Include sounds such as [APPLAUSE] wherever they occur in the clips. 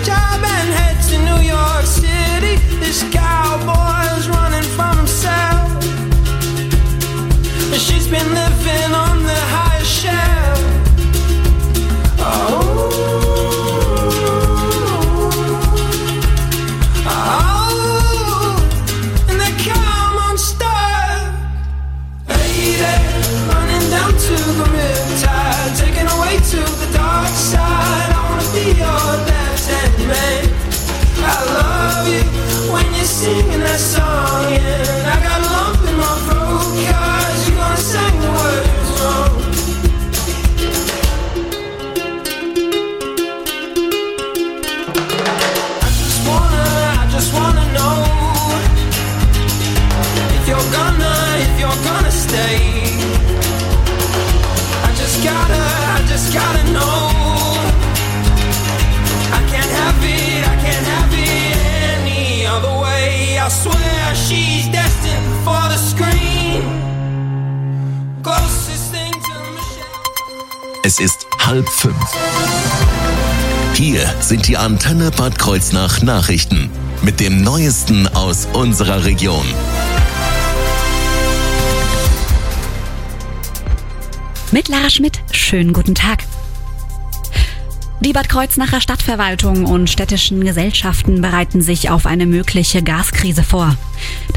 job and head to New York City. This Es ist halb fünf. Hier sind die Antenne Bad Kreuznach Nachrichten mit dem Neuesten aus unserer Region. Mit Lara Schmidt, schönen guten Tag. Die Bad Kreuznacher Stadtverwaltung und städtischen Gesellschaften bereiten sich auf eine mögliche Gaskrise vor.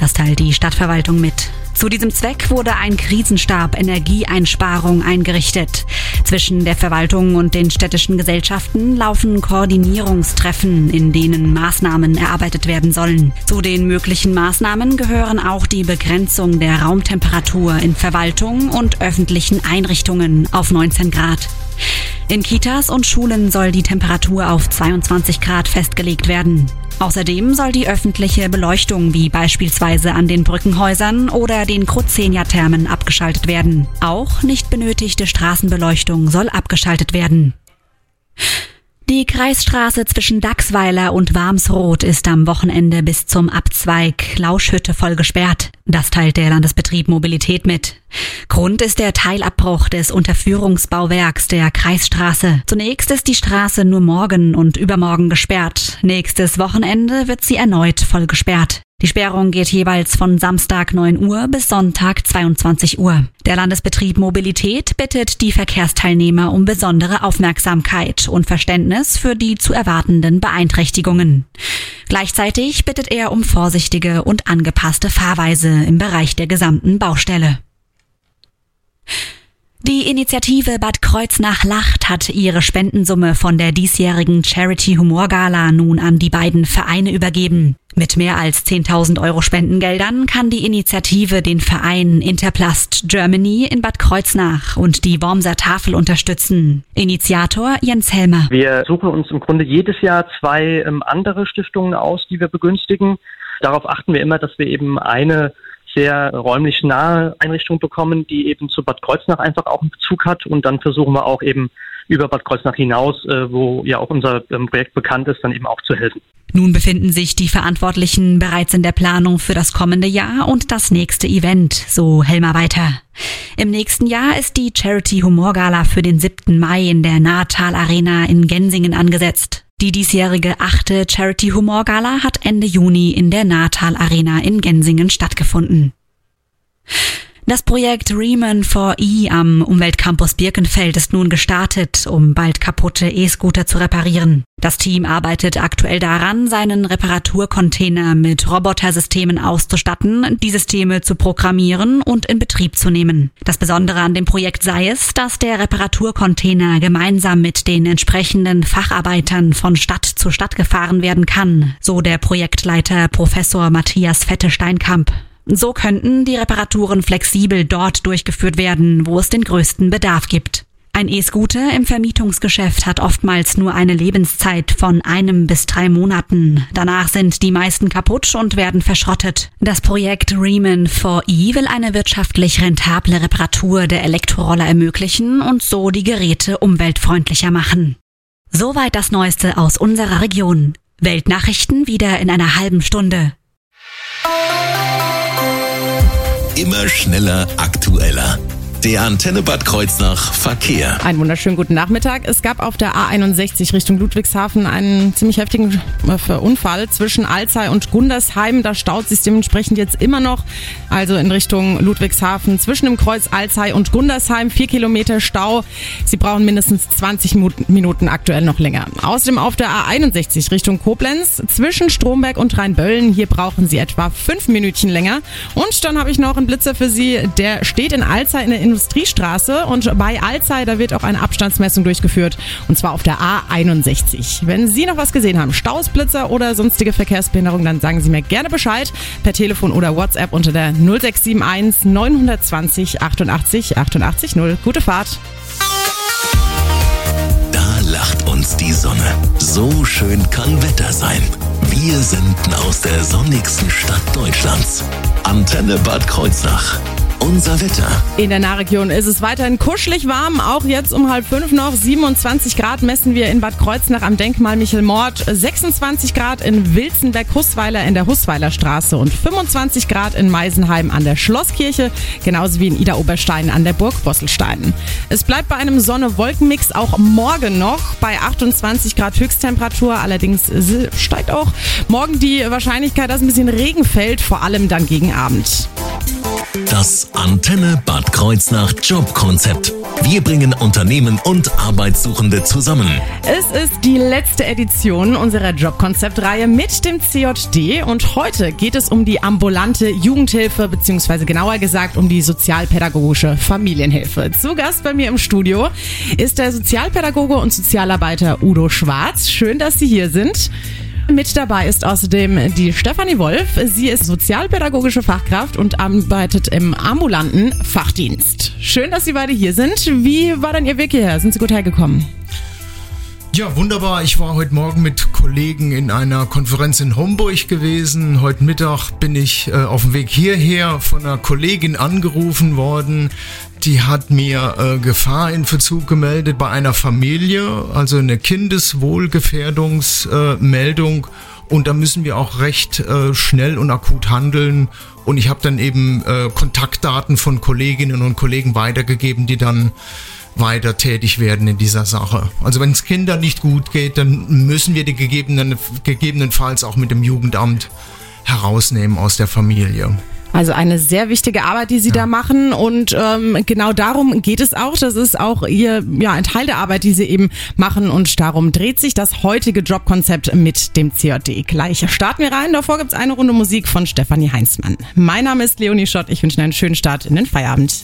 Das teilt die Stadtverwaltung mit. Zu diesem Zweck wurde ein Krisenstab Energieeinsparung eingerichtet. Zwischen der Verwaltung und den städtischen Gesellschaften laufen Koordinierungstreffen, in denen Maßnahmen erarbeitet werden sollen. Zu den möglichen Maßnahmen gehören auch die Begrenzung der Raumtemperatur in Verwaltung und öffentlichen Einrichtungen auf 19 Grad. In Kitas und Schulen soll die Temperatur auf 22 Grad festgelegt werden. Außerdem soll die öffentliche Beleuchtung wie beispielsweise an den Brückenhäusern oder den Kruzenia-Thermen abgeschaltet werden. Auch nicht benötigte Straßenbeleuchtung soll abgeschaltet werden. Die Kreisstraße zwischen Dachsweiler und Warmsroth ist am Wochenende bis zum Abzweig Lauschhütte voll gesperrt. Das teilt der Landesbetrieb Mobilität mit. Grund ist der Teilabbruch des Unterführungsbauwerks der Kreisstraße. Zunächst ist die Straße nur morgen und übermorgen gesperrt. Nächstes Wochenende wird sie erneut voll gesperrt. Die Sperrung geht jeweils von Samstag 9 Uhr bis Sonntag 22 Uhr. Der Landesbetrieb Mobilität bittet die Verkehrsteilnehmer um besondere Aufmerksamkeit und Verständnis für die zu erwartenden Beeinträchtigungen. Gleichzeitig bittet er um vorsichtige und angepasste Fahrweise im Bereich der gesamten Baustelle. Die Initiative Bad Kreuznach lacht hat ihre Spendensumme von der diesjährigen Charity Humor Gala nun an die beiden Vereine übergeben. Mit mehr als 10.000 Euro Spendengeldern kann die Initiative den Verein Interplast Germany in Bad Kreuznach und die Wormser Tafel unterstützen. Initiator Jens Helmer. Wir suchen uns im Grunde jedes Jahr zwei ähm, andere Stiftungen aus, die wir begünstigen. Darauf achten wir immer, dass wir eben eine sehr räumlich nahe Einrichtung bekommen, die eben zu Bad Kreuznach einfach auch einen Bezug hat. Und dann versuchen wir auch eben über Bad Kreuznach hinaus, äh, wo ja auch unser ähm, Projekt bekannt ist, dann eben auch zu helfen. Nun befinden sich die Verantwortlichen bereits in der Planung für das kommende Jahr und das nächste Event, so Helmer weiter. Im nächsten Jahr ist die Charity Humor Gala für den 7. Mai in der Nahtal Arena in Gensingen angesetzt. Die diesjährige achte Charity Humor Gala hat Ende Juni in der Nahtal Arena in Gensingen stattgefunden. Das Projekt Riemann for E am Umweltcampus Birkenfeld ist nun gestartet, um bald kaputte E-Scooter zu reparieren. Das Team arbeitet aktuell daran, seinen Reparaturcontainer mit Robotersystemen auszustatten, die Systeme zu programmieren und in Betrieb zu nehmen. Das Besondere an dem Projekt sei es, dass der Reparaturcontainer gemeinsam mit den entsprechenden Facharbeitern von Stadt zu Stadt gefahren werden kann, so der Projektleiter Professor Matthias Fette-Steinkamp. So könnten die Reparaturen flexibel dort durchgeführt werden, wo es den größten Bedarf gibt. Ein E-Scooter im Vermietungsgeschäft hat oftmals nur eine Lebenszeit von einem bis drei Monaten. Danach sind die meisten kaputt und werden verschrottet. Das Projekt Riemann 4E will eine wirtschaftlich rentable Reparatur der Elektroroller ermöglichen und so die Geräte umweltfreundlicher machen. Soweit das Neueste aus unserer Region. Weltnachrichten wieder in einer halben Stunde. Immer schneller, aktueller. Der Antenne Bad Kreuznach Verkehr. Einen wunderschönen guten Nachmittag. Es gab auf der A61 Richtung Ludwigshafen einen ziemlich heftigen äh, Unfall zwischen Alzey und Gundersheim. Da staut sich dementsprechend jetzt immer noch, also in Richtung Ludwigshafen zwischen dem Kreuz Alzey und Gundersheim. Vier Kilometer Stau. Sie brauchen mindestens 20 Minuten aktuell noch länger. Außerdem auf der A61 Richtung Koblenz zwischen Stromberg und Rheinböllen. Hier brauchen Sie etwa fünf Minütchen länger. Und dann habe ich noch einen Blitzer für Sie. Der steht in Alzey in der Industriestraße und bei Alzey, da wird auch eine Abstandsmessung durchgeführt und zwar auf der A61. Wenn Sie noch was gesehen haben, Staus, Blitzer oder sonstige Verkehrsbehinderung, dann sagen Sie mir gerne Bescheid per Telefon oder WhatsApp unter der 0671 920 88 88 0. Gute Fahrt! Da lacht uns die Sonne. So schön kann Wetter sein. Wir senden aus der sonnigsten Stadt Deutschlands. Antenne Bad Kreuznach. Unser Wetter. In der Nahregion ist es weiterhin kuschelig warm. Auch jetzt um halb fünf noch. 27 Grad messen wir in Bad Kreuznach am Denkmal Michel Mord. 26 Grad in Wilzenberg-Hussweiler in der Hussweiler Straße und 25 Grad in Meisenheim an der Schlosskirche. Genauso wie in Ida Oberstein an der Burg Bosselstein. Es bleibt bei einem Sonne-Wolken-Mix auch morgen noch bei 28 Grad Höchsttemperatur. Allerdings steigt auch morgen die Wahrscheinlichkeit, dass ein bisschen Regen fällt, vor allem dann gegen Abend. Das Antenne Bad Kreuznach Jobkonzept. Wir bringen Unternehmen und Arbeitssuchende zusammen. Es ist die letzte Edition unserer Jobkonzeptreihe mit dem CJD und heute geht es um die ambulante Jugendhilfe beziehungsweise genauer gesagt um die sozialpädagogische Familienhilfe. Zu Gast bei mir im Studio ist der Sozialpädagoge und Sozialarbeiter Udo Schwarz. Schön, dass Sie hier sind. Mit dabei ist außerdem die Stefanie Wolf. Sie ist sozialpädagogische Fachkraft und arbeitet im ambulanten Fachdienst. Schön, dass Sie beide hier sind. Wie war denn Ihr Weg hierher? Sind Sie gut hergekommen? Ja, wunderbar. Ich war heute Morgen mit Kollegen in einer Konferenz in Homburg gewesen. Heute Mittag bin ich äh, auf dem Weg hierher von einer Kollegin angerufen worden. Die hat mir äh, Gefahr in Verzug gemeldet bei einer Familie, also eine Kindeswohlgefährdungsmeldung. Äh, und da müssen wir auch recht äh, schnell und akut handeln. Und ich habe dann eben äh, Kontaktdaten von Kolleginnen und Kollegen weitergegeben, die dann weiter tätig werden in dieser Sache. Also wenn es Kindern nicht gut geht, dann müssen wir die gegebenen, gegebenenfalls auch mit dem Jugendamt herausnehmen aus der Familie. Also eine sehr wichtige Arbeit, die Sie ja. da machen und ähm, genau darum geht es auch. Das ist auch Ihr ja ein Teil der Arbeit, die Sie eben machen und darum dreht sich das heutige Jobkonzept mit dem CJD. Gleich starten wir rein. Davor gibt es eine Runde Musik von Stefanie Heinzmann. Mein Name ist Leonie Schott. Ich wünsche Ihnen einen schönen Start in den Feierabend.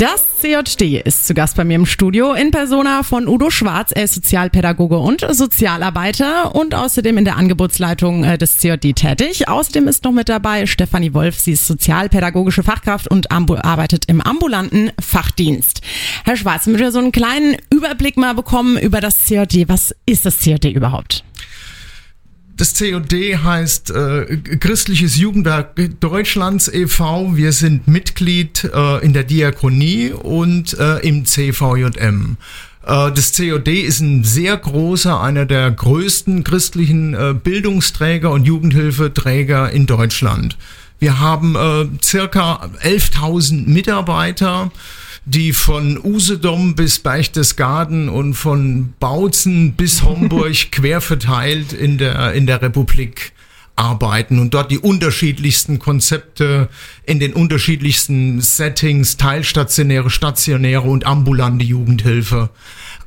Das CJD ist zu Gast bei mir im Studio in Persona von Udo Schwarz. Er ist Sozialpädagoge und Sozialarbeiter und außerdem in der Angebotsleitung äh, des CJD tätig. Außerdem ist noch mit dabei Stefanie Wolf. Sie ist sozialpädagogische Fachkraft und arbeitet im ambulanten Fachdienst. Herr Schwarz, damit wir so einen kleinen Überblick mal bekommen über das CJD. Was ist das CJD überhaupt? Das COD heißt äh, Christliches Jugendwerk Deutschlands e.V. Wir sind Mitglied äh, in der Diakonie und äh, im CVJM. Äh, das COD ist ein sehr großer, einer der größten christlichen äh, Bildungsträger und Jugendhilfeträger in Deutschland. Wir haben äh, circa 11.000 Mitarbeiter die von Usedom bis Berchtesgaden und von Bautzen bis Homburg [LAUGHS] quer verteilt in der, in der Republik arbeiten und dort die unterschiedlichsten Konzepte in den unterschiedlichsten Settings, teilstationäre, stationäre und ambulante Jugendhilfe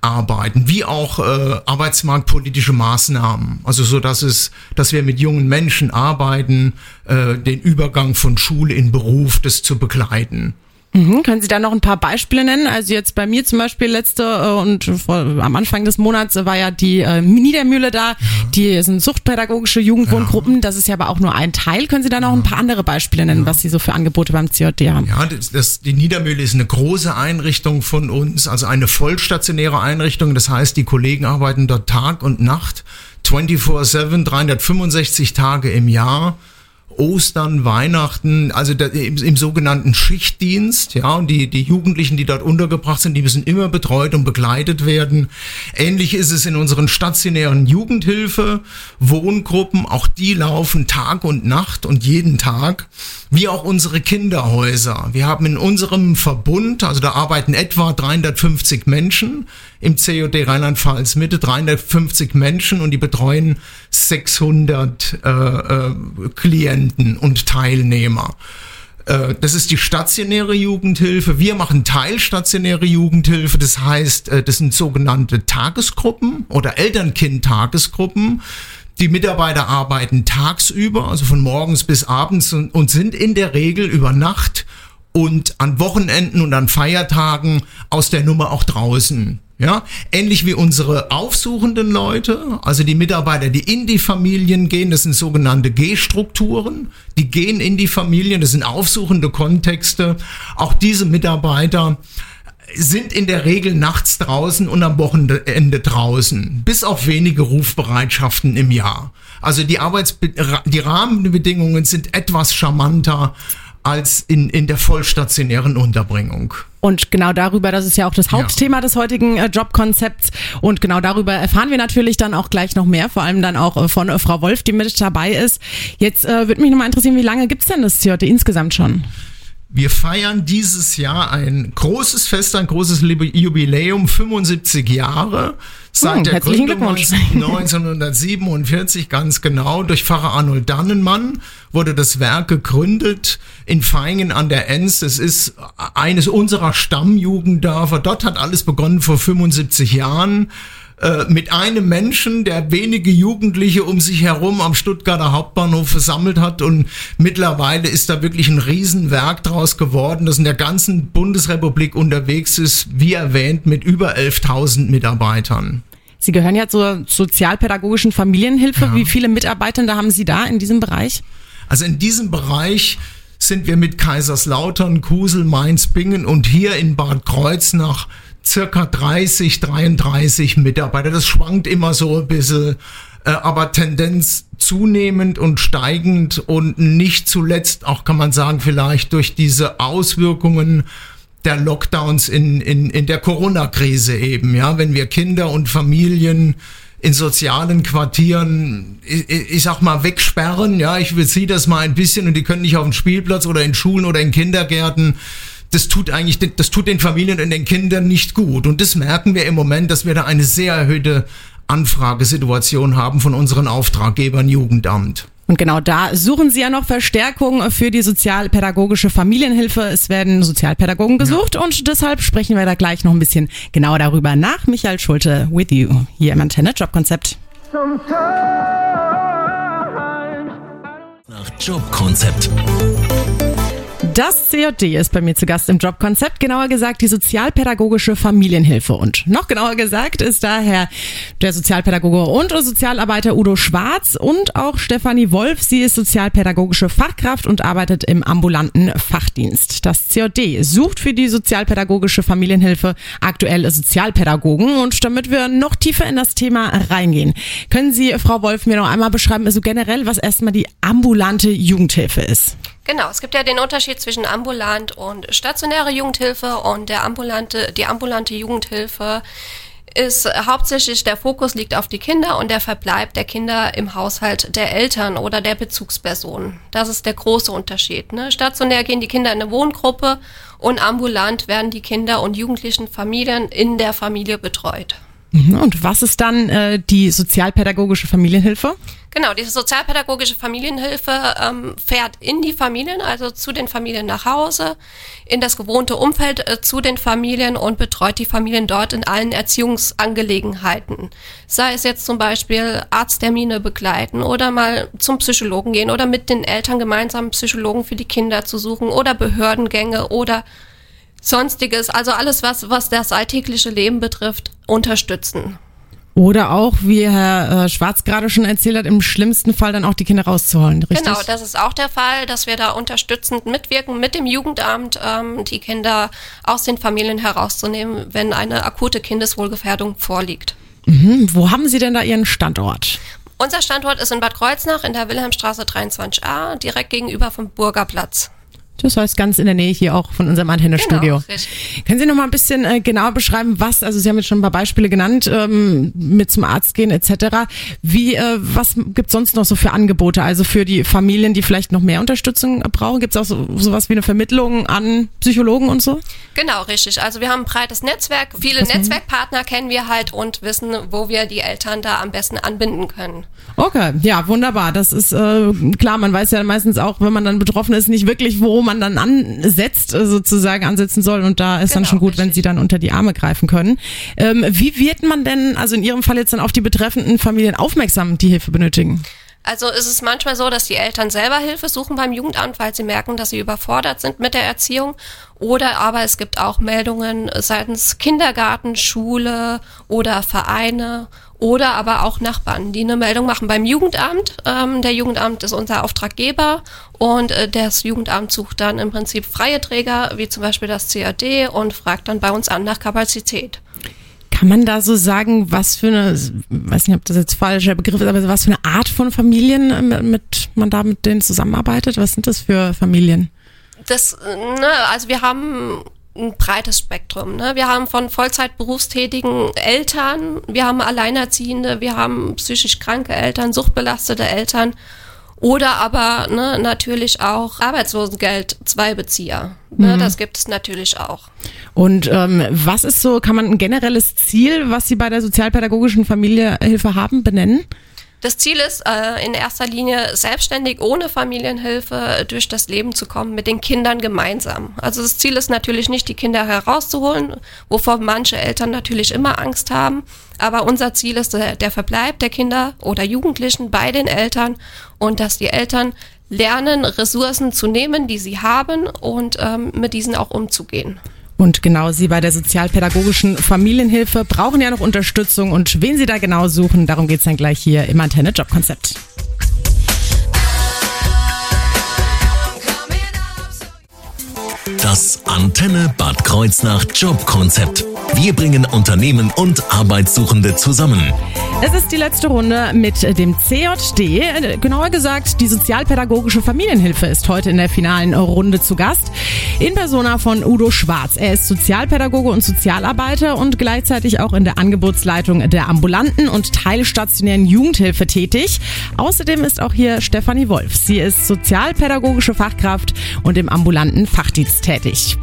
arbeiten, wie auch äh, arbeitsmarktpolitische Maßnahmen. Also so, dass es, dass wir mit jungen Menschen arbeiten, äh, den Übergang von Schule in Beruf, das zu begleiten. Mhm. Können Sie da noch ein paar Beispiele nennen? Also jetzt bei mir zum Beispiel letzte äh, und vor, am Anfang des Monats war ja die äh, Niedermühle da. Ja. Die sind suchtpädagogische Jugendwohngruppen. Ja. Das ist ja aber auch nur ein Teil. Können Sie da noch ja. ein paar andere Beispiele nennen, was Sie so für Angebote beim CJD haben? Ja, das, das, die Niedermühle ist eine große Einrichtung von uns, also eine vollstationäre Einrichtung. Das heißt, die Kollegen arbeiten dort Tag und Nacht, 24-7, 365 Tage im Jahr Ostern, Weihnachten, also da, im, im, sogenannten Schichtdienst, ja, und die, die Jugendlichen, die dort untergebracht sind, die müssen immer betreut und begleitet werden. Ähnlich ist es in unseren stationären Jugendhilfe, Wohngruppen, auch die laufen Tag und Nacht und jeden Tag, wie auch unsere Kinderhäuser. Wir haben in unserem Verbund, also da arbeiten etwa 350 Menschen im COD Rheinland-Pfalz Mitte, 350 Menschen und die betreuen 600 äh, äh, Klienten und Teilnehmer. Äh, das ist die stationäre Jugendhilfe. Wir machen teilstationäre Jugendhilfe. Das heißt, äh, das sind sogenannte Tagesgruppen oder Elternkind-Tagesgruppen. Die Mitarbeiter arbeiten tagsüber, also von morgens bis abends und, und sind in der Regel über Nacht und an Wochenenden und an Feiertagen aus der Nummer auch draußen. Ja, ähnlich wie unsere aufsuchenden Leute, also die Mitarbeiter, die in die Familien gehen, das sind sogenannte G-Strukturen, die gehen in die Familien, das sind aufsuchende Kontexte. Auch diese Mitarbeiter sind in der Regel nachts draußen und am Wochenende draußen, bis auf wenige Rufbereitschaften im Jahr. Also die Arbeits die Rahmenbedingungen sind etwas charmanter als in, in der vollstationären Unterbringung. Und genau darüber, das ist ja auch das Hauptthema ja. des heutigen äh, Jobkonzepts. Und genau darüber erfahren wir natürlich dann auch gleich noch mehr, vor allem dann auch äh, von äh, Frau Wolf, die mit dabei ist. Jetzt äh, würde mich nochmal interessieren, wie lange gibt's denn das CJD insgesamt schon? Wir feiern dieses Jahr ein großes Fest, ein großes Jubiläum, 75 Jahre. Seit hm, der Gründung 1947, [LAUGHS] ganz genau, durch Pfarrer Arnold Dannenmann wurde das Werk gegründet in Feingen an der Enz. Es ist eines unserer Stammjugenddörfer. Dort hat alles begonnen vor 75 Jahren. Äh, mit einem Menschen, der wenige Jugendliche um sich herum am Stuttgarter Hauptbahnhof versammelt hat und mittlerweile ist da wirklich ein Riesenwerk draus geworden, das in der ganzen Bundesrepublik unterwegs ist, wie erwähnt, mit über 11.000 Mitarbeitern. Sie gehören ja zur sozialpädagogischen Familienhilfe. Ja. Wie viele Mitarbeiter haben Sie da in diesem Bereich? Also in diesem Bereich sind wir mit Kaiserslautern, Kusel, Mainz, Bingen und hier in Bad Kreuznach circa 30, 33 Mitarbeiter. Das schwankt immer so ein bisschen, äh, aber Tendenz zunehmend und steigend und nicht zuletzt auch kann man sagen vielleicht durch diese Auswirkungen der Lockdowns in, in, in der Corona-Krise eben, ja, wenn wir Kinder und Familien in sozialen Quartieren, ich, ich sag mal, wegsperren, ja, ich beziehe das mal ein bisschen und die können nicht auf den Spielplatz oder in Schulen oder in Kindergärten das tut eigentlich, das tut den Familien und den Kindern nicht gut. Und das merken wir im Moment, dass wir da eine sehr erhöhte Anfragesituation haben von unseren Auftraggebern Jugendamt. Und genau da suchen Sie ja noch Verstärkung für die sozialpädagogische Familienhilfe. Es werden Sozialpädagogen gesucht ja. und deshalb sprechen wir da gleich noch ein bisschen genauer darüber nach. Michael Schulte with you hier im Antenne Jobkonzept. Nach Jobkonzept. Das CJD ist bei mir zu Gast im Jobkonzept, genauer gesagt die sozialpädagogische Familienhilfe. Und noch genauer gesagt ist daher der Sozialpädagoge und Sozialarbeiter Udo Schwarz und auch Stefanie Wolf. Sie ist sozialpädagogische Fachkraft und arbeitet im ambulanten Fachdienst. Das CJD sucht für die sozialpädagogische Familienhilfe aktuell Sozialpädagogen. Und damit wir noch tiefer in das Thema reingehen, können Sie, Frau Wolf, mir noch einmal beschreiben, also generell, was erstmal die ambulante Jugendhilfe ist? Genau, es gibt ja den Unterschied zwischen ambulant und stationäre Jugendhilfe und der ambulante, die ambulante Jugendhilfe ist hauptsächlich der Fokus liegt auf die Kinder und der Verbleib der Kinder im Haushalt der Eltern oder der Bezugspersonen. Das ist der große Unterschied. Ne? Stationär gehen die Kinder in eine Wohngruppe und ambulant werden die Kinder und jugendlichen Familien in der Familie betreut. Mhm, und was ist dann äh, die sozialpädagogische Familienhilfe? Genau, diese sozialpädagogische Familienhilfe ähm, fährt in die Familien, also zu den Familien nach Hause, in das gewohnte Umfeld äh, zu den Familien und betreut die Familien dort in allen Erziehungsangelegenheiten. Sei es jetzt zum Beispiel Arzttermine begleiten oder mal zum Psychologen gehen oder mit den Eltern gemeinsam Psychologen für die Kinder zu suchen oder Behördengänge oder sonstiges, also alles, was, was das alltägliche Leben betrifft, unterstützen. Oder auch, wie Herr Schwarz gerade schon erzählt hat, im schlimmsten Fall dann auch die Kinder rauszuholen, richtig? Genau, das ist auch der Fall, dass wir da unterstützend mitwirken mit dem Jugendamt, ähm, die Kinder aus den Familien herauszunehmen, wenn eine akute Kindeswohlgefährdung vorliegt. Mhm. Wo haben Sie denn da Ihren Standort? Unser Standort ist in Bad Kreuznach in der Wilhelmstraße 23a, direkt gegenüber vom Burgerplatz. Das heißt ganz in der Nähe hier auch von unserem Antennestudio. Genau. Können Sie noch mal ein bisschen äh, genauer beschreiben, was, also Sie haben jetzt schon ein paar Beispiele genannt, ähm, mit zum Arzt gehen etc. Wie, äh, was gibt's sonst noch so für Angebote? Also für die Familien, die vielleicht noch mehr Unterstützung brauchen, gibt's auch so, sowas wie eine Vermittlung an Psychologen und so? Genau, richtig. Also wir haben ein breites Netzwerk. Viele Sie? Netzwerkpartner kennen wir halt und wissen, wo wir die Eltern da am besten anbinden können. Okay, ja, wunderbar. Das ist äh, klar, man weiß ja meistens auch, wenn man dann betroffen ist, nicht wirklich, wo man dann ansetzt, äh, sozusagen ansetzen soll. Und da ist dann Genau, schon gut, wenn richtig. sie dann unter die Arme greifen können. Ähm, wie wird man denn, also in Ihrem Fall jetzt dann auf die betreffenden Familien aufmerksam, die Hilfe benötigen? Also ist es manchmal so, dass die Eltern selber Hilfe suchen beim Jugendamt, weil sie merken, dass sie überfordert sind mit der Erziehung. Oder aber es gibt auch Meldungen seitens Kindergarten, Schule oder Vereine oder aber auch Nachbarn, die eine Meldung machen beim Jugendamt. Ähm, der Jugendamt ist unser Auftraggeber und äh, das Jugendamt sucht dann im Prinzip freie Träger, wie zum Beispiel das CAD und fragt dann bei uns an nach Kapazität. Kann man da so sagen, was für eine, weiß nicht, ob das jetzt falscher Begriff ist, aber was für eine Art von Familien äh, mit, mit man da mit denen zusammenarbeitet? Was sind das für Familien? das, ne, also wir haben ein breites Spektrum. Ne? Wir haben von Vollzeit berufstätigen Eltern, wir haben Alleinerziehende, wir haben psychisch kranke Eltern, suchtbelastete Eltern oder aber ne, natürlich auch Arbeitslosengeld Zweibezieher. Ne? Das gibt es natürlich auch. Und ähm, was ist so, kann man ein generelles Ziel, was Sie bei der sozialpädagogischen Familienhilfe haben, benennen? Das Ziel ist äh, in erster Linie selbstständig ohne Familienhilfe durch das Leben zu kommen mit den Kindern gemeinsam. Also das Ziel ist natürlich nicht, die Kinder herauszuholen, wovor manche Eltern natürlich immer Angst haben. Aber unser Ziel ist der, der Verbleib der Kinder oder Jugendlichen bei den Eltern und dass die Eltern lernen, Ressourcen zu nehmen, die sie haben und ähm, mit diesen auch umzugehen. Und genau Sie bei der sozialpädagogischen Familienhilfe brauchen ja noch Unterstützung. Und wen Sie da genau suchen, darum geht's dann gleich hier im Antenne Jobkonzept. Das Antenne Bad Kreuznach Jobkonzept. Wir bringen Unternehmen und Arbeitssuchende zusammen. Es ist die letzte Runde mit dem CJD. Genauer gesagt, die sozialpädagogische Familienhilfe ist heute in der finalen Runde zu Gast. In Persona von Udo Schwarz. Er ist Sozialpädagoge und Sozialarbeiter und gleichzeitig auch in der Angebotsleitung der ambulanten und teilstationären Jugendhilfe tätig. Außerdem ist auch hier Stefanie Wolf. Sie ist sozialpädagogische Fachkraft und im ambulanten Fachdienst tätig.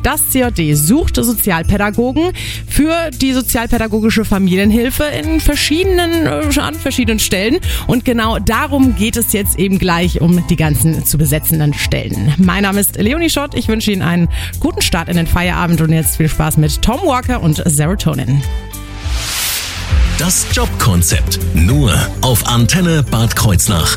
Das CJD sucht Sozialpädagogen für die sozialpädagogische Familienhilfe in verschiedenen, äh, an verschiedenen Stellen. Und genau darum geht es jetzt eben gleich um die ganzen zu besetzenden Stellen. Mein Name ist Leonie Schott. Ich wünsche Ihnen einen guten Start in den Feierabend und jetzt viel Spaß mit Tom Walker und Serotonin. Das Jobkonzept. Nur auf Antenne Bad Kreuznach.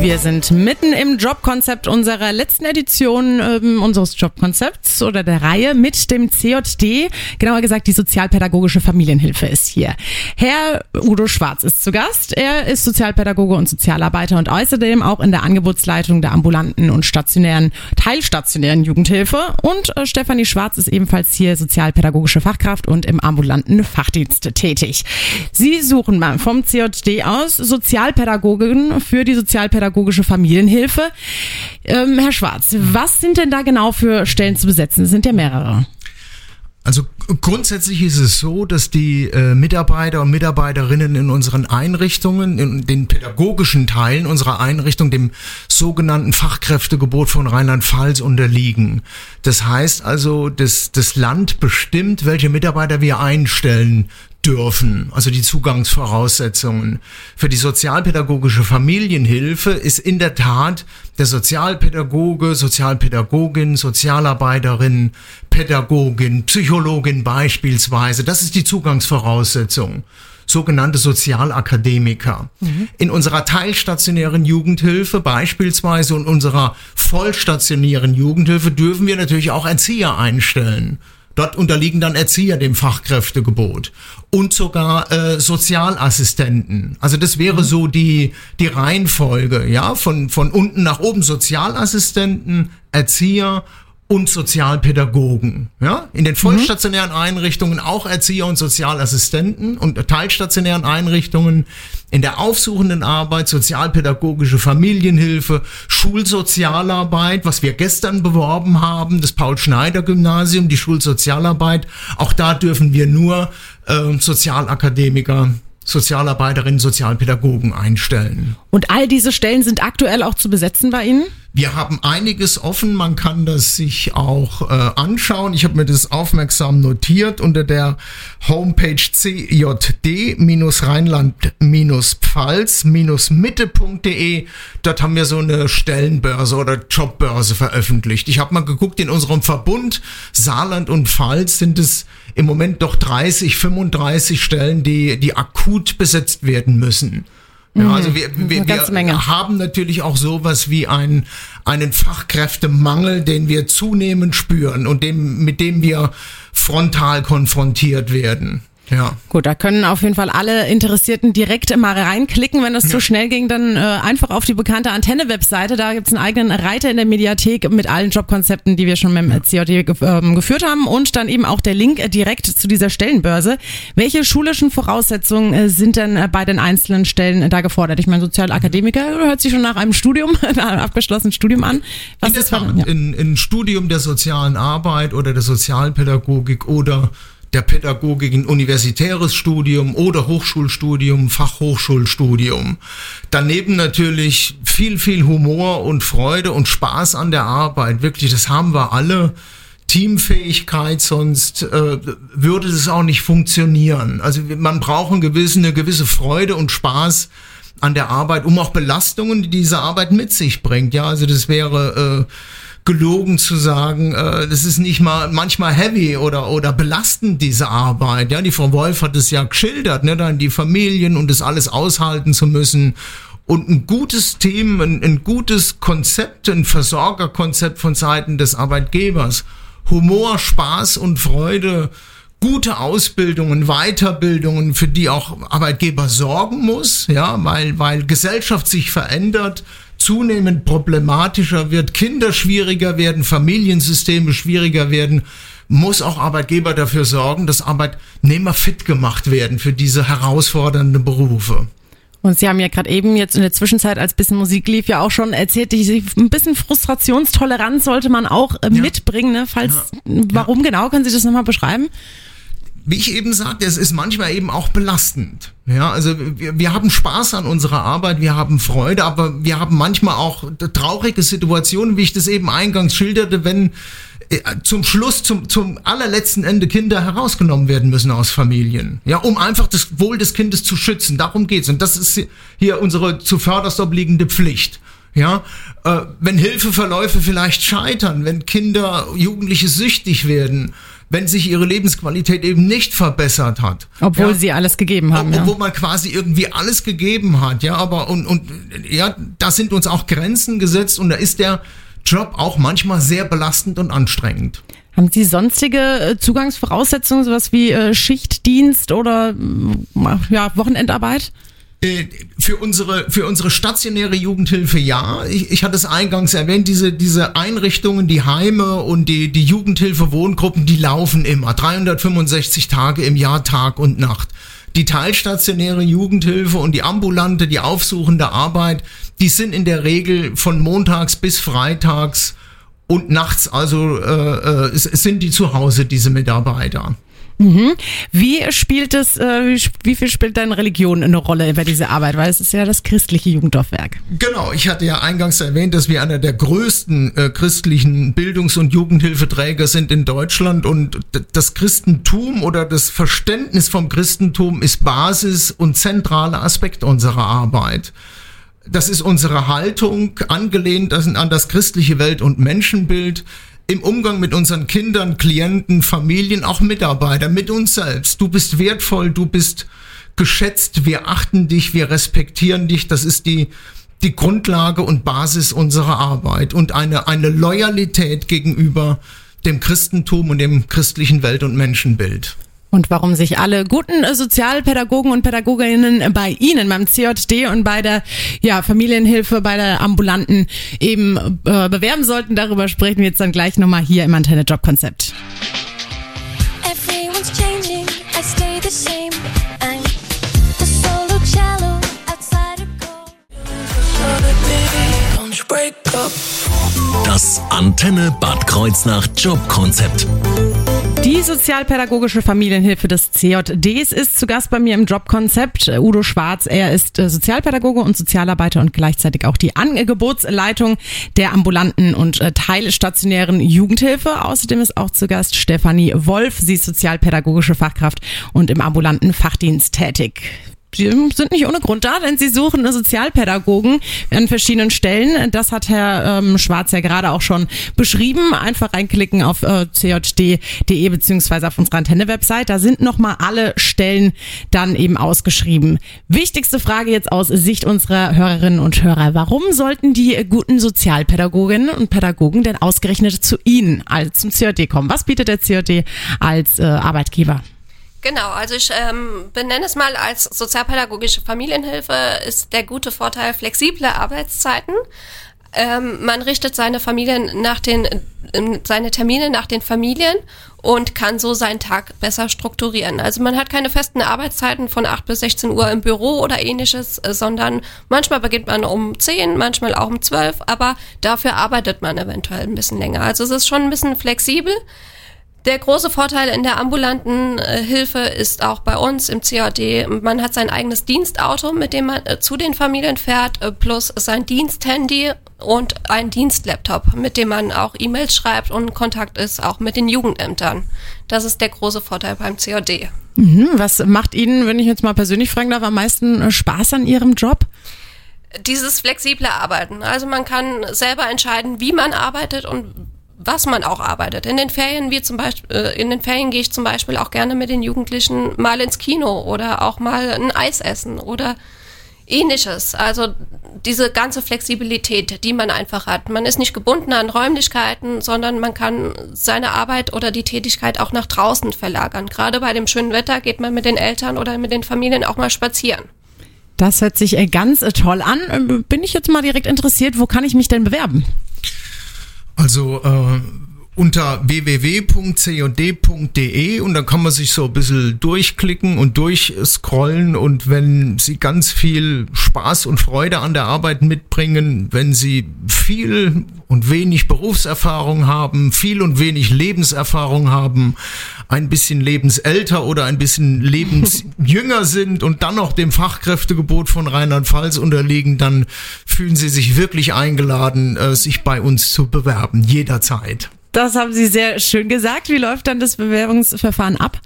Wir sind mitten im Jobkonzept unserer letzten Edition ähm, unseres Jobkonzepts oder der Reihe mit dem CJD. Genauer gesagt, die sozialpädagogische Familienhilfe ist hier. Herr Udo Schwarz ist zu Gast. Er ist Sozialpädagoge und Sozialarbeiter und außerdem auch in der Angebotsleitung der ambulanten und stationären, teilstationären Jugendhilfe. Und äh, Stefanie Schwarz ist ebenfalls hier sozialpädagogische Fachkraft und im ambulanten Fachdienst tätig. Sie suchen mal vom CJD aus Sozialpädagogen für die sozialpädagogische Familienhilfe. Ähm, Herr Schwarz, was sind denn da genau für Stellen zu besetzen? Es sind ja mehrere. Also grundsätzlich ist es so, dass die äh, Mitarbeiter und Mitarbeiterinnen in unseren Einrichtungen, in den pädagogischen Teilen unserer Einrichtung, dem sogenannten Fachkräftegebot von Rheinland-Pfalz unterliegen. Das heißt also, das, das Land bestimmt, welche Mitarbeiter wir einstellen dürfen, also die Zugangsvoraussetzungen. Für die sozialpädagogische Familienhilfe ist in der Tat der Sozialpädagoge, Sozialpädagogin, Sozialarbeiterin, Pädagogin, Psychologin beispielsweise. Das ist die Zugangsvoraussetzung sogenannte Sozialakademiker. Mhm. In unserer teilstationären Jugendhilfe beispielsweise und unserer vollstationären Jugendhilfe dürfen wir natürlich auch Erzieher einstellen. Dort unterliegen dann Erzieher dem Fachkräftegebot und sogar äh, Sozialassistenten. Also das wäre so die die Reihenfolge, ja, von von unten nach oben Sozialassistenten, Erzieher und Sozialpädagogen. Ja? In den vollstationären Einrichtungen auch Erzieher und Sozialassistenten und teilstationären Einrichtungen in der aufsuchenden Arbeit, sozialpädagogische Familienhilfe, Schulsozialarbeit, was wir gestern beworben haben, das Paul-Schneider-Gymnasium, die Schulsozialarbeit. Auch da dürfen wir nur äh, Sozialakademiker Sozialarbeiterinnen, Sozialpädagogen einstellen. Und all diese Stellen sind aktuell auch zu besetzen bei Ihnen? Wir haben einiges offen, man kann das sich auch äh, anschauen. Ich habe mir das aufmerksam notiert unter der Homepage cjd-rheinland-pfalz-mitte.de. Dort haben wir so eine Stellenbörse oder Jobbörse veröffentlicht. Ich habe mal geguckt, in unserem Verbund Saarland und Pfalz sind es im Moment doch 30, 35 Stellen, die, die akut besetzt werden müssen. Ja, Mhm. also wir, wir, wir haben natürlich auch sowas wie einen, einen Fachkräftemangel, den wir zunehmend spüren und dem, mit dem wir frontal konfrontiert werden. Ja. Gut, da können auf jeden Fall alle Interessierten direkt mal reinklicken. Wenn das zu schnell ging, dann äh, einfach auf die bekannte Antenne-Webseite. Da gibt's einen eigenen Reiter in der Mediathek mit allen Jobkonzepten, die wir schon mit dem COD ge ähm, geführt haben. Und dann eben auch der Link äh, direkt zu dieser Stellenbörse. Welche schulischen Voraussetzungen äh, sind denn äh, bei den einzelnen Stellen äh, da gefordert? Ich meine, Sozialakademiker hört sich schon nach einem Studium, [LAUGHS] nach einem abgeschlossenen Studium an. Was In ist Tat, ja. in, in Studium der sozialen Arbeit oder der Sozialpädagogik oder der Pädagogik ein universitäres Studium oder Hochschulstudium, Fachhochschulstudium. Daneben natürlich viel, viel Humor und Freude und Spaß an der Arbeit. Wirklich, das haben wir alle. Teamfähigkeit, sonst äh, würde es auch nicht funktionieren. Also man braucht eine gewisse, eine gewisse Freude und Spaß an der Arbeit, um auch Belastungen, die diese Arbeit mit sich bringt. Ja, also das wäre äh, gelogen zu sagen, äh, das ist nicht mal manchmal heavy oder oder belastend diese Arbeit. Ja, die Frau Wolf hat es ja geschildert, ne, dann die Familien und das alles aushalten zu müssen. Und ein gutes Team, ein, ein gutes Konzept, ein Versorgerkonzept von Seiten des Arbeitgebers. Humor, Spaß und Freude, gute Ausbildungen, Weiterbildungen, für die auch Arbeitgeber sorgen muss, ja, weil, weil Gesellschaft sich verändert, zunehmend problematischer wird, Kinder schwieriger werden, Familiensysteme schwieriger werden, muss auch Arbeitgeber dafür sorgen, dass Arbeitnehmer fit gemacht werden für diese herausfordernden Berufe. Und Sie haben ja gerade eben jetzt in der Zwischenzeit, als bisschen Musik lief, ja auch schon erzählt, ein bisschen Frustrationstoleranz sollte man auch äh, mitbringen. Ne? Falls, warum genau? Können Sie das nochmal beschreiben? Wie ich eben sagte, es ist manchmal eben auch belastend. Ja, also wir, wir haben Spaß an unserer Arbeit, wir haben Freude, aber wir haben manchmal auch traurige Situationen, wie ich das eben eingangs schilderte, wenn äh, zum Schluss, zum, zum allerletzten Ende Kinder herausgenommen werden müssen aus Familien. Ja, um einfach das Wohl des Kindes zu schützen. Darum geht's. Und das ist hier unsere zuvörderst obliegende Pflicht. Ja, äh, wenn Hilfeverläufe vielleicht scheitern, wenn Kinder, Jugendliche süchtig werden, wenn sich ihre Lebensqualität eben nicht verbessert hat. Obwohl ja, Sie alles gegeben haben. obwohl ja. man quasi irgendwie alles gegeben hat, ja, aber und, und ja, da sind uns auch Grenzen gesetzt und da ist der Job auch manchmal sehr belastend und anstrengend. Haben Sie sonstige äh, Zugangsvoraussetzungen, sowas wie äh, Schichtdienst oder äh, ja, Wochenendarbeit? Äh, Für unsere, für unsere stationäre Jugendhilfe ja. Ich, ich hatte es eingangs erwähnt, diese, diese Einrichtungen, die Heime und die, die Jugendhilfe-Wohngruppen, die laufen immer. 365 Tage im Jahr, Tag und Nacht. Die teilstationäre Jugendhilfe und die ambulante, die aufsuchende Arbeit, die sind in der Regel von montags bis freitags und nachts, also äh, äh, sind die zu Hause, diese Mitarbeiter. Mhm. Wie spielt es, äh, wie viel spielt deine Religion eine Rolle bei dieser Arbeit? Weil es ist ja das christliche Jugenddorfwerk. Genau, ich hatte ja eingangs erwähnt, dass wir einer der größten äh, christlichen Bildungs- und Jugendhilfeträger sind in Deutschland und das Christentum oder das Verständnis vom Christentum ist Basis und zentraler Aspekt unserer Arbeit. Das ist unsere Haltung, angelehnt an das christliche Welt- und Menschenbild im Umgang mit unseren Kindern, Klienten, Familien, auch Mitarbeiter, mit uns selbst. Du bist wertvoll, du bist geschätzt, wir achten dich, wir respektieren dich. Das ist die, die Grundlage und Basis unserer Arbeit und eine, eine Loyalität gegenüber dem Christentum und dem christlichen Welt- und Menschenbild und warum sich alle guten Sozialpädagogen und Pädagoginnen bei Ihnen, beim CJD und bei der ja, Familienhilfe, bei der ambulanten eben äh, bewerben sollten. Darüber sprechen wir jetzt dann gleich nochmal hier im Antenne Job Konzept. Das Antenne Bad Kreuznach Jobkonzept. Die sozialpädagogische Familienhilfe des CJDs ist zu Gast bei mir im Jobkonzept. Udo Schwarz, er ist äh, Sozialpädagoge und Sozialarbeiter und gleichzeitig auch die Angebotsleitung der ambulanten und äh, teilstationären Jugendhilfe. Außerdem ist auch zu Gast Stefanie Wolf. Sie ist sozialpädagogische Fachkraft und im ambulanten Fachdienst tätig. Sie sind nicht ohne Grund da, denn sie suchen Sozialpädagogen an verschiedenen Stellen. Das hat Herr ähm, Schwarz ja gerade auch schon beschrieben. Einfach reinklicken auf äh, cjd.de beziehungsweise auf unserer Antenne-Website. Da sind nochmal alle Stellen dann eben ausgeschrieben. Wichtigste Frage jetzt aus Sicht unserer Hörerinnen und Hörer. Warum sollten die guten Sozialpädagoginnen und Pädagogen denn ausgerechnet zu Ihnen als zum CJD kommen? Was bietet der CJD als äh, Arbeitgeber? Genau, also ich ähm, benenne es mal als sozialpädagogische Familienhilfe ist der gute Vorteil flexible Arbeitszeiten. Ähm, man richtet seine Familien nach den ähm, seine Termine nach den Familien und kann so seinen Tag besser strukturieren. Also man hat keine festen Arbeitszeiten von 8 bis 16 Uhr im Büro oder ähnliches, äh, sondern manchmal beginnt man um 10, manchmal auch um 12, aber dafür arbeitet man eventuell ein bisschen länger. Also es ist schon ein bisschen flexibel. Der große Vorteil in der ambulanten äh, Hilfe ist auch bei uns im CAD, man hat sein eigenes Dienstauto, mit dem man äh, zu den Familien fährt, äh, plus sein Diensthandy und ein Dienstlaptop, mit dem man auch E-Mails schreibt und Kontakt ist, auch mit den Jugendämtern. Das ist der große Vorteil beim CAD. Mhm, was macht Ihnen, wenn ich jetzt mal persönlich fragen darf, am meisten äh, Spaß an Ihrem Job? Dieses flexible Arbeiten. Also man kann selber entscheiden, wie man arbeitet und was man auch arbeitet. In den Ferien, wie zum Beispiel, äh, in den Ferien gehe ich zum Beispiel auch gerne mit den Jugendlichen mal ins Kino oder auch mal ein Eis essen oder ähnliches. Also diese ganze Flexibilität, die man einfach hat. Man ist nicht gebunden an Räumlichkeiten, sondern man kann seine Arbeit oder die Tätigkeit auch nach draußen verlagern. Gerade bei dem schönen Wetter geht man mit den Eltern oder mit den Familien auch mal spazieren. Das hört sich äh, ganz äh, toll an. Bin ich jetzt mal direkt interessiert, wo kann ich mich denn bewerben? Also äh, unter www.cod.de und dann kann man sich so ein bisschen durchklicken und durchscrollen und wenn Sie ganz viel Spaß und Freude an der Arbeit mitbringen, wenn Sie viel und wenig Berufserfahrung haben, viel und wenig Lebenserfahrung haben, ein bisschen lebensälter oder ein bisschen [LAUGHS] lebensjünger sind und dann noch dem Fachkräftegebot von Rheinland-Pfalz unterliegen, dann fühlen Sie sich wirklich eingeladen, äh, sich bei uns zu bewerben, jederzeit. Das haben Sie sehr schön gesagt. Wie läuft dann das Bewerbungsverfahren ab?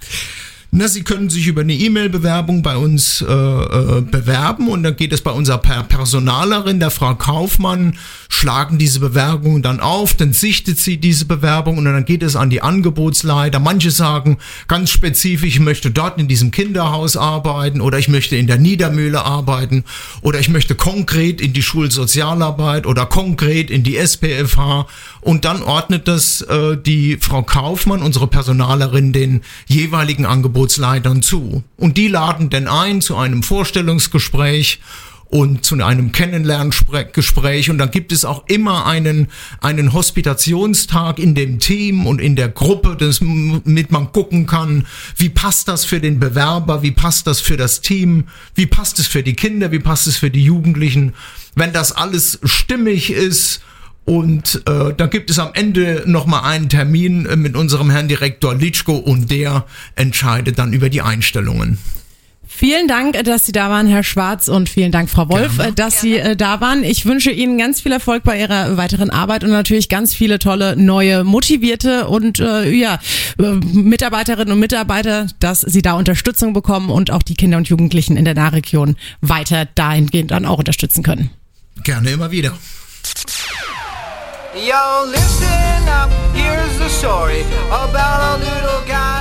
Na, Sie können sich über eine E-Mail-Bewerbung bei uns äh, äh, bewerben und dann geht es bei unserer per Personalerin, der Frau Kaufmann, schlagen diese Bewerbungen dann auf, dann sichtet sie diese Bewerbung und dann geht es an die Angebotsleiter. Manche sagen ganz spezifisch, ich möchte dort in diesem Kinderhaus arbeiten oder ich möchte in der Niedermühle arbeiten oder ich möchte konkret in die Schulsozialarbeit oder konkret in die SPFH und dann ordnet das äh, die Frau Kaufmann, unsere Personalerin, den jeweiligen Angebotsleitern zu. Und die laden dann ein zu einem Vorstellungsgespräch und zu einem Kennenlerngespräch und dann gibt es auch immer einen einen Hospitationstag in dem Team und in der Gruppe, damit man gucken kann, wie passt das für den Bewerber, wie passt das für das Team, wie passt es für die Kinder, wie passt es für die Jugendlichen. Wenn das alles stimmig ist Und äh, dann gibt es am Ende nochmal einen Termin äh, mit unserem Herrn Direktor Litschko und der entscheidet dann über die Einstellungen. Vielen Dank, dass Sie da waren, Herr Schwarz, und vielen Dank, Frau Wolf, Gerne. äh, dass Sie äh, da waren. Ich wünsche Ihnen ganz viel Erfolg bei Ihrer weiteren Arbeit und natürlich ganz viele tolle, neue, motivierte und äh, ja, äh, Mitarbeiterinnen und Mitarbeiter, dass Sie da Unterstützung bekommen und auch die Kinder und Jugendlichen in der Nahregion weiter dahingehend dann auch unterstützen können. Gerne immer wieder. Yo, listen up, here's the story about a little guy